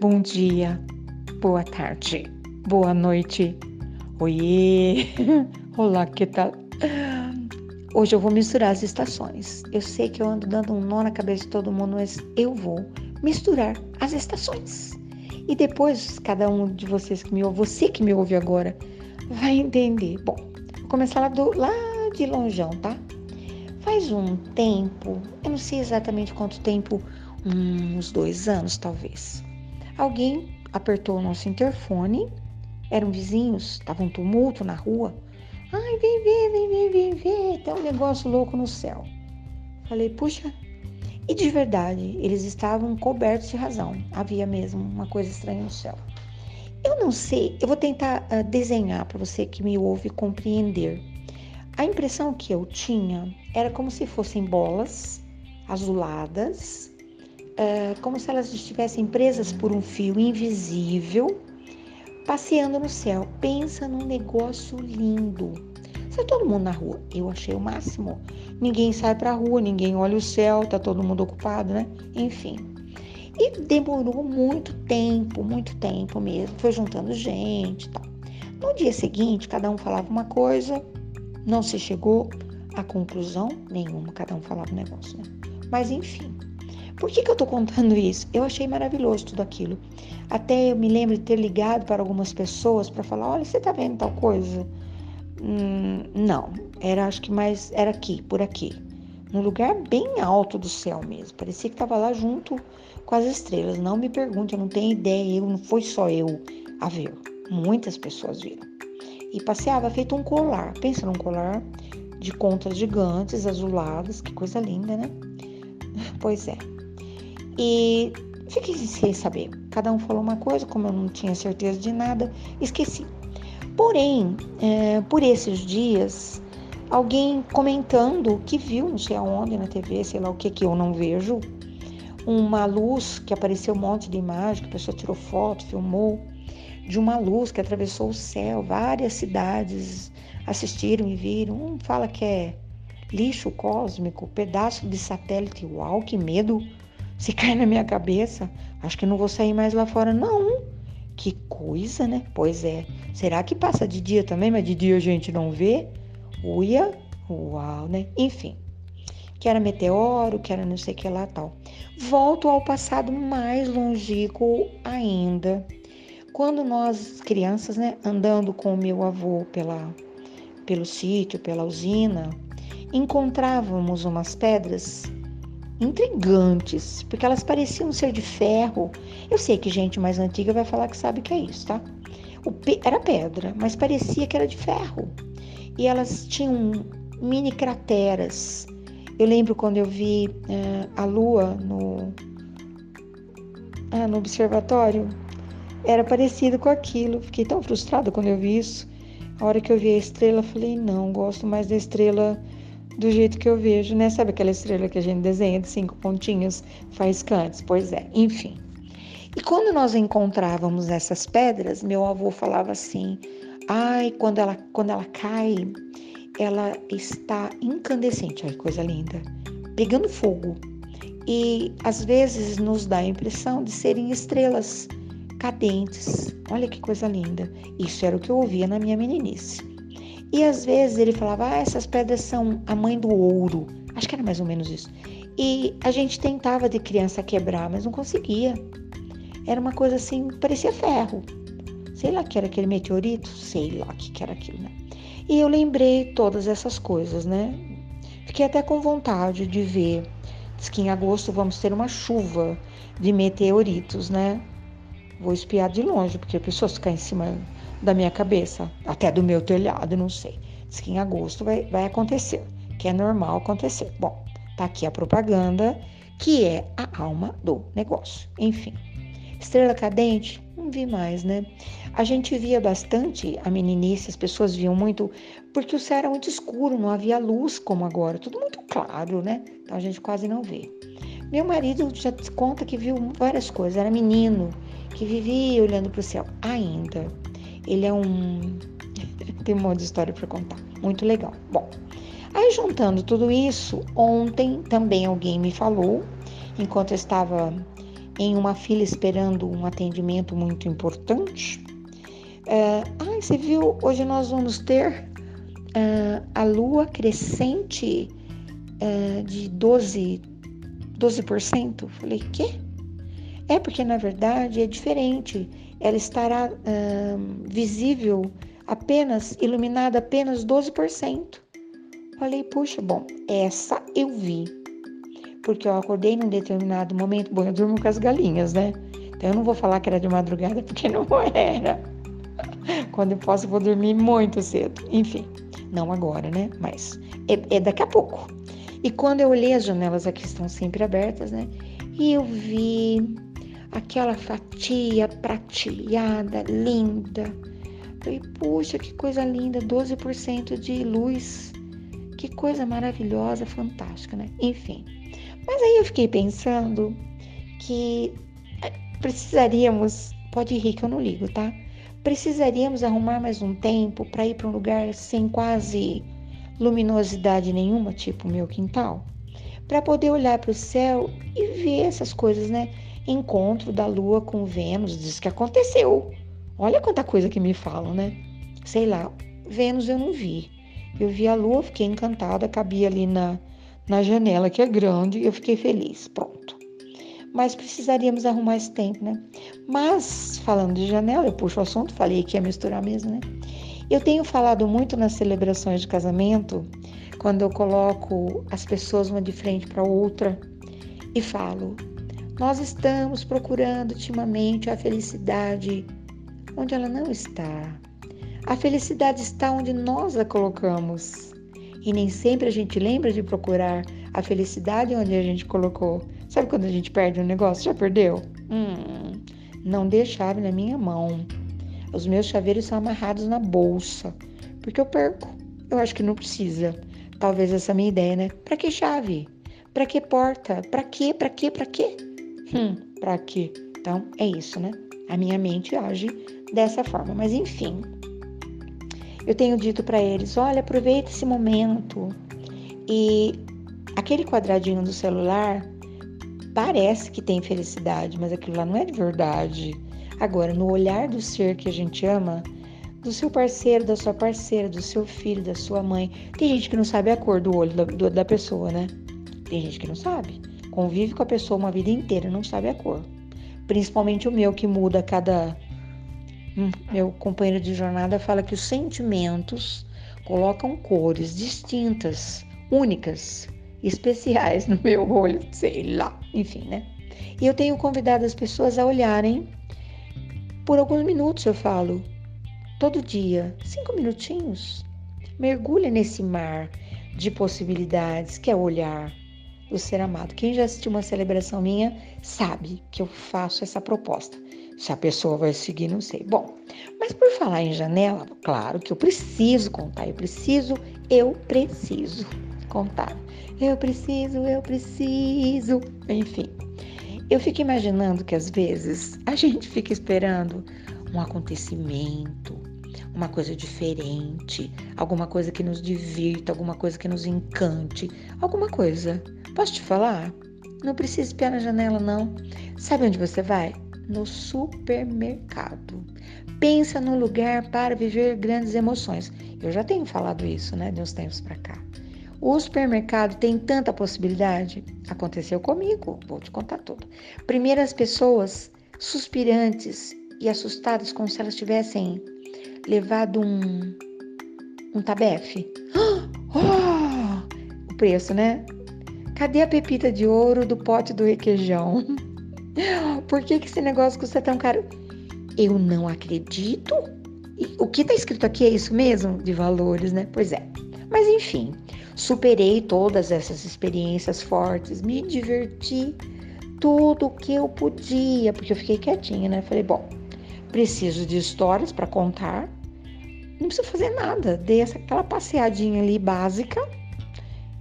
bom dia, boa tarde, boa noite. Oiê! Olá, que tal? Hoje eu vou misturar as estações. Eu sei que eu ando dando um nó na cabeça de todo mundo, mas eu vou misturar as estações. E depois, cada um de vocês que me ouve, você que me ouve agora, vai entender. Bom, vou começar lá, do, lá de longeão, tá? Faz um tempo, eu não sei exatamente quanto tempo, uns dois anos talvez. Alguém apertou o nosso interfone, eram vizinhos, estava um tumulto na rua. Ai, vem ver, vem ver, vem ver, tem um negócio louco no céu. Falei, puxa, e de verdade, eles estavam cobertos de razão. Havia mesmo uma coisa estranha no céu. Eu não sei, eu vou tentar uh, desenhar para você que me ouve compreender. A impressão que eu tinha era como se fossem bolas azuladas, uh, como se elas estivessem presas por um fio invisível, passeando no céu. Pensa num negócio lindo. Sai todo mundo na rua. Eu achei o máximo. Ninguém sai pra rua, ninguém olha o céu, tá todo mundo ocupado, né? Enfim. E demorou muito tempo, muito tempo mesmo. Foi juntando gente e tal. No dia seguinte, cada um falava uma coisa, não se chegou a conclusão nenhuma, cada um falava um negócio, né? Mas enfim. Por que, que eu tô contando isso? Eu achei maravilhoso tudo aquilo. Até eu me lembro de ter ligado para algumas pessoas para falar: olha, você tá vendo tal coisa? Hum, não, era acho que mais era aqui, por aqui, num lugar bem alto do céu mesmo. Parecia que estava lá junto com as estrelas. Não me pergunte, eu não tenho ideia. Eu não foi só eu a ver. Muitas pessoas viram. E passeava feito um colar. Pensa num colar de contas gigantes, azuladas, que coisa linda, né? Pois é. E fiquei sem saber. Cada um falou uma coisa, como eu não tinha certeza de nada, esqueci. Porém, é, por esses dias, alguém comentando que viu, não sei aonde na TV, sei lá o que que eu não vejo, uma luz que apareceu um monte de imagem, que a pessoa tirou foto, filmou, de uma luz que atravessou o céu, várias cidades assistiram e viram. Um fala que é lixo cósmico, pedaço de satélite. Uau, que medo! Se cai na minha cabeça, acho que não vou sair mais lá fora, não. Que coisa, né? Pois é. Será que passa de dia também, mas de dia a gente não vê? Uia, uau, né? Enfim. Que era meteoro, que era não sei o que lá tal. Volto ao passado mais longínquo ainda. Quando nós, crianças, né, andando com o meu avô pela, pelo sítio, pela usina, encontrávamos umas pedras intrigantes, porque elas pareciam ser de ferro. Eu sei que gente mais antiga vai falar que sabe que é isso, tá? Pe... Era pedra, mas parecia que era de ferro. E elas tinham mini crateras. Eu lembro quando eu vi uh, a lua no, ah, no observatório, era parecido com aquilo. Fiquei tão frustrada quando eu vi isso. A hora que eu vi a estrela, falei: não, gosto mais da estrela do jeito que eu vejo, né? Sabe aquela estrela que a gente desenha de cinco pontinhos faiscantes? Pois é, enfim. E quando nós encontrávamos essas pedras, meu avô falava assim: ai, quando ela, quando ela cai, ela está incandescente, ai, coisa linda, pegando fogo. E às vezes nos dá a impressão de serem estrelas cadentes. Olha que coisa linda. Isso era o que eu ouvia na minha meninice. E às vezes ele falava: ah, essas pedras são a mãe do ouro. Acho que era mais ou menos isso. E a gente tentava de criança quebrar, mas não conseguia. Era uma coisa assim, parecia ferro. Sei lá que era aquele meteorito, sei lá que, que era aquilo, né? E eu lembrei todas essas coisas, né? Fiquei até com vontade de ver. Diz que em agosto vamos ter uma chuva de meteoritos, né? Vou espiar de longe, porque a pessoa ficar em cima da minha cabeça, até do meu telhado, não sei. Diz que em agosto vai, vai acontecer, que é normal acontecer. Bom, tá aqui a propaganda, que é a alma do negócio. Enfim, estrela cadente, não vi mais, né? A gente via bastante a meninice, as pessoas viam muito, porque o céu era muito escuro, não havia luz como agora, tudo muito claro, né? Então a gente quase não vê. Meu marido já conta que viu várias coisas, era menino, que vivia olhando para o céu ainda. Ele é um. Tem um monte de história para contar. Muito legal. Bom, aí juntando tudo isso, ontem também alguém me falou, enquanto eu estava em uma fila esperando um atendimento muito importante. Ah, você viu? Hoje nós vamos ter uh, a lua crescente uh, de 12, 12%. Falei, quê? É porque na verdade é diferente. Ela estará visível apenas, iluminada apenas 12%. Falei, puxa, bom, essa eu vi. Porque eu acordei num determinado momento. Bom, eu durmo com as galinhas, né? Então eu não vou falar que era de madrugada, porque não era. Quando eu posso, eu vou dormir muito cedo. Enfim, não agora, né? Mas é, é daqui a pouco. E quando eu olhei as janelas aqui estão sempre abertas, né? E eu vi aquela fatia prateada, linda. Falei, puxa, que coisa linda, 12% de luz que coisa maravilhosa, fantástica, né? Enfim. Mas aí eu fiquei pensando que eh, precisaríamos, pode rir que eu não ligo, tá? Precisaríamos arrumar mais um tempo para ir para um lugar sem quase luminosidade nenhuma, tipo meu quintal, para poder olhar para o céu e ver essas coisas, né? Encontro da Lua com Vênus, diz que aconteceu. Olha quanta coisa que me falam, né? Sei lá, Vênus eu não vi, eu vi a lua, fiquei encantada, cabia ali na, na janela, que é grande, eu fiquei feliz. Pronto. Mas precisaríamos arrumar esse tempo, né? Mas, falando de janela, eu puxo o assunto, falei que ia misturar mesmo, né? Eu tenho falado muito nas celebrações de casamento, quando eu coloco as pessoas uma de frente para outra e falo: Nós estamos procurando ultimamente a felicidade onde ela não está. A felicidade está onde nós a colocamos. E nem sempre a gente lembra de procurar a felicidade onde a gente colocou. Sabe quando a gente perde um negócio? Já perdeu? Hum, não dê chave na minha mão. Os meus chaveiros são amarrados na bolsa. Porque eu perco. Eu acho que não precisa. Talvez essa é a minha ideia, né? Pra que chave? Pra que porta? Pra quê? Pra quê? Pra quê? Hum, pra quê? Então, é isso, né? A minha mente age dessa forma. Mas enfim, eu tenho dito para eles: olha, aproveita esse momento. E aquele quadradinho do celular parece que tem felicidade, mas aquilo lá não é de verdade. Agora, no olhar do ser que a gente ama, do seu parceiro, da sua parceira, do seu filho, da sua mãe. Tem gente que não sabe a cor do olho da, da pessoa, né? Tem gente que não sabe. Convive com a pessoa uma vida inteira, não sabe a cor. Principalmente o meu, que muda a cada Hum, meu companheiro de jornada fala que os sentimentos colocam cores distintas, únicas, especiais no meu olho, sei lá, enfim, né? E eu tenho convidado as pessoas a olharem por alguns minutos, eu falo, todo dia, cinco minutinhos. Mergulha nesse mar de possibilidades que é olhar do ser amado. Quem já assistiu uma celebração minha sabe que eu faço essa proposta. Se a pessoa vai seguir, não sei. Bom, mas por falar em janela, claro que eu preciso contar, eu preciso, eu preciso contar. Eu preciso, eu preciso. Enfim, eu fico imaginando que às vezes a gente fica esperando um acontecimento, uma coisa diferente, alguma coisa que nos divirta, alguma coisa que nos encante, alguma coisa. Posso te falar? Não precisa espiar na janela, não. Sabe onde você vai? no supermercado. Pensa no lugar para viver grandes emoções. Eu já tenho falado isso, né, de uns tempos para cá. O supermercado tem tanta possibilidade. Aconteceu comigo, vou te contar tudo. Primeiro, as pessoas suspirantes e assustadas como se elas tivessem levado um, um tabefe. Oh, o preço, né? Cadê a pepita de ouro do pote do requeijão? Por que, que esse negócio custa tão caro? Eu não acredito. O que está escrito aqui é isso mesmo? De valores, né? Pois é. Mas enfim, superei todas essas experiências fortes, me diverti tudo o que eu podia, porque eu fiquei quietinha, né? Falei, bom, preciso de histórias para contar. Não preciso fazer nada. Dei essa, aquela passeadinha ali básica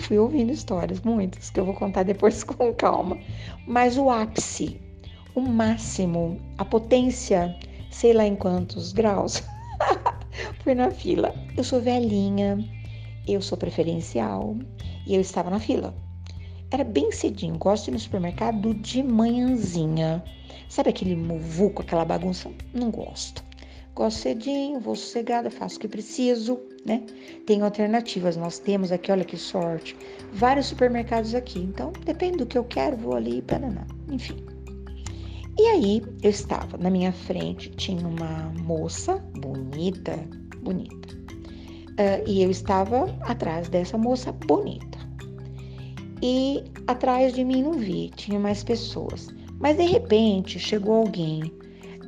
fui ouvindo histórias, muitas, que eu vou contar depois com calma. Mas o ápice, o máximo, a potência, sei lá em quantos graus, fui na fila. Eu sou velhinha, eu sou preferencial e eu estava na fila. era bem cedinho. Gosto de ir no supermercado de manhãzinha. Sabe aquele muvuco, aquela bagunça? Não gosto. Gosto cedinho, vou sossegada, faço o que preciso, né? Tem alternativas, nós temos aqui, olha que sorte, vários supermercados aqui. Então, depende do que eu quero, vou ali e paraná. Enfim. E aí, eu estava na minha frente, tinha uma moça bonita, bonita. Uh, e eu estava atrás dessa moça bonita. E atrás de mim não vi, tinha mais pessoas. Mas de repente chegou alguém.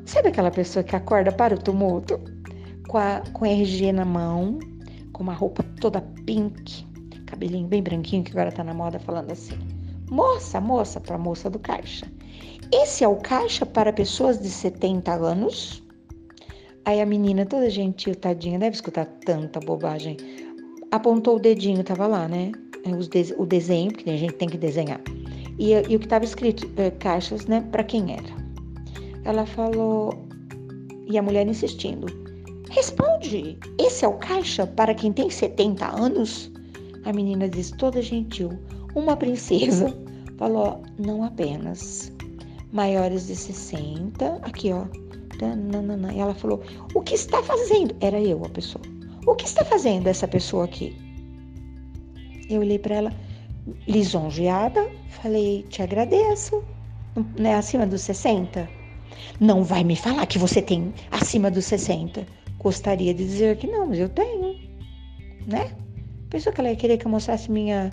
Sabe aquela pessoa que acorda para o tumulto? Com, a, com RG na mão, com uma roupa toda pink, cabelinho bem branquinho, que agora tá na moda, falando assim: Moça, moça, para moça do caixa. Esse é o caixa para pessoas de 70 anos? Aí a menina, toda gentil, tadinha, deve escutar tanta bobagem, apontou o dedinho, tava lá, né? De o desenho, porque a gente tem que desenhar. E, e o que estava escrito, é, caixas, né? Para quem era. Ela falou, e a mulher insistindo: Responde, esse é o caixa para quem tem 70 anos? A menina disse, toda gentil, uma princesa, falou: Não apenas. Maiores de 60, aqui ó, e ela falou: O que está fazendo? Era eu a pessoa. O que está fazendo essa pessoa aqui? Eu olhei para ela, lisonjeada, falei: Te agradeço. Não é acima dos 60? Não vai me falar que você tem acima dos 60. Gostaria de dizer que não, mas eu tenho. Né? Pensou que ela ia querer que eu mostrasse minha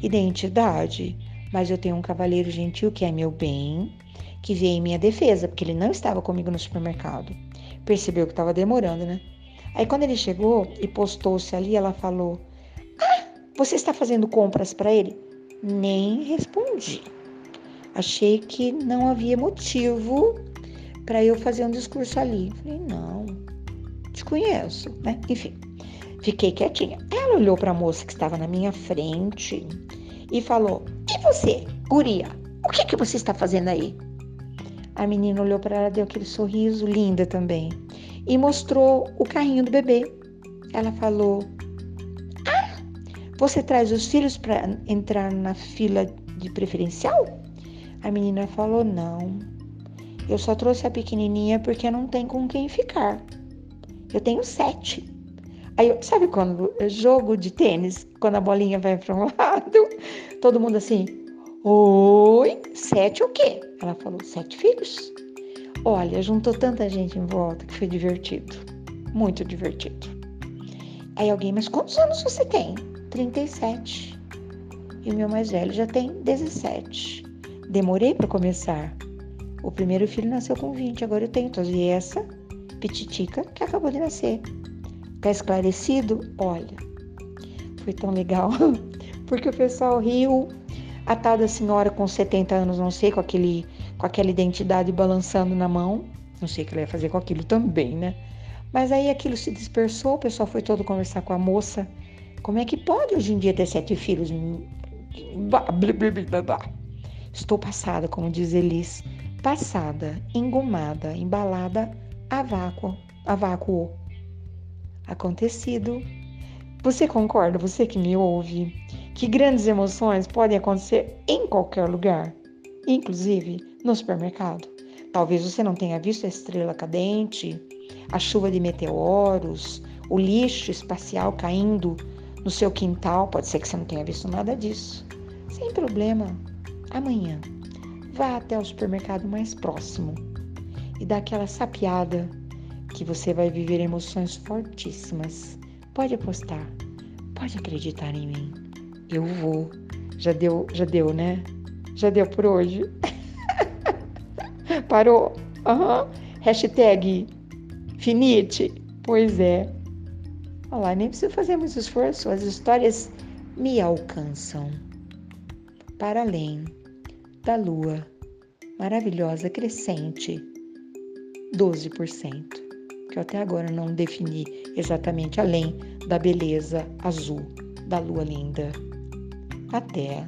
identidade? Mas eu tenho um cavaleiro gentil que é meu bem, que veio em minha defesa, porque ele não estava comigo no supermercado. Percebeu que estava demorando, né? Aí quando ele chegou e postou-se ali, ela falou: Ah, você está fazendo compras para ele? Nem respondi. Achei que não havia motivo para eu fazer um discurso ali. Falei: Não, te conheço, né? Enfim, fiquei quietinha. Ela olhou para a moça que estava na minha frente e falou: E você, guria? O que, que você está fazendo aí? A menina olhou para ela, deu aquele sorriso, linda também, e mostrou o carrinho do bebê. Ela falou: Ah, você traz os filhos para entrar na fila de preferencial? A menina falou: Não, eu só trouxe a pequenininha porque não tem com quem ficar. Eu tenho sete. Aí, sabe quando jogo de tênis, quando a bolinha vai para um lado, todo mundo assim, Oi, sete o quê? Ela falou, sete filhos? Olha, juntou tanta gente em volta que foi divertido. Muito divertido. Aí alguém, mas quantos anos você tem? 37. E o meu mais velho já tem 17. Demorei para começar. O primeiro filho nasceu com 20, agora eu tenho todos. E essa pititica que acabou de nascer. Tá esclarecido? Olha, foi tão legal. Porque o pessoal riu a tal da senhora com 70 anos, não sei, com, aquele, com aquela identidade balançando na mão. Não sei o que ela ia fazer com aquilo também, né? Mas aí aquilo se dispersou, o pessoal foi todo conversar com a moça. Como é que pode hoje em dia ter sete filhos? Estou passada, como diz Elis. Passada, engomada, embalada a vácuo. A vácuo. Acontecido. Você concorda, você que me ouve? que grandes emoções podem acontecer em qualquer lugar, inclusive no supermercado. Talvez você não tenha visto a estrela cadente, a chuva de meteoros, o lixo espacial caindo no seu quintal. Pode ser que você não tenha visto nada disso. Sem problema. Amanhã, vá até o supermercado mais próximo e dá aquela sapiada que você vai viver emoções fortíssimas. Pode apostar, pode acreditar em mim. Eu vou. Já deu, já deu, né? Já deu por hoje. Parou? Uhum. Hashtag finite. Pois é. Olha lá, nem preciso fazer muito esforço. As histórias me alcançam. Para além da lua maravilhosa crescente, 12%, que eu até agora não defini exatamente além da beleza azul da lua linda. Até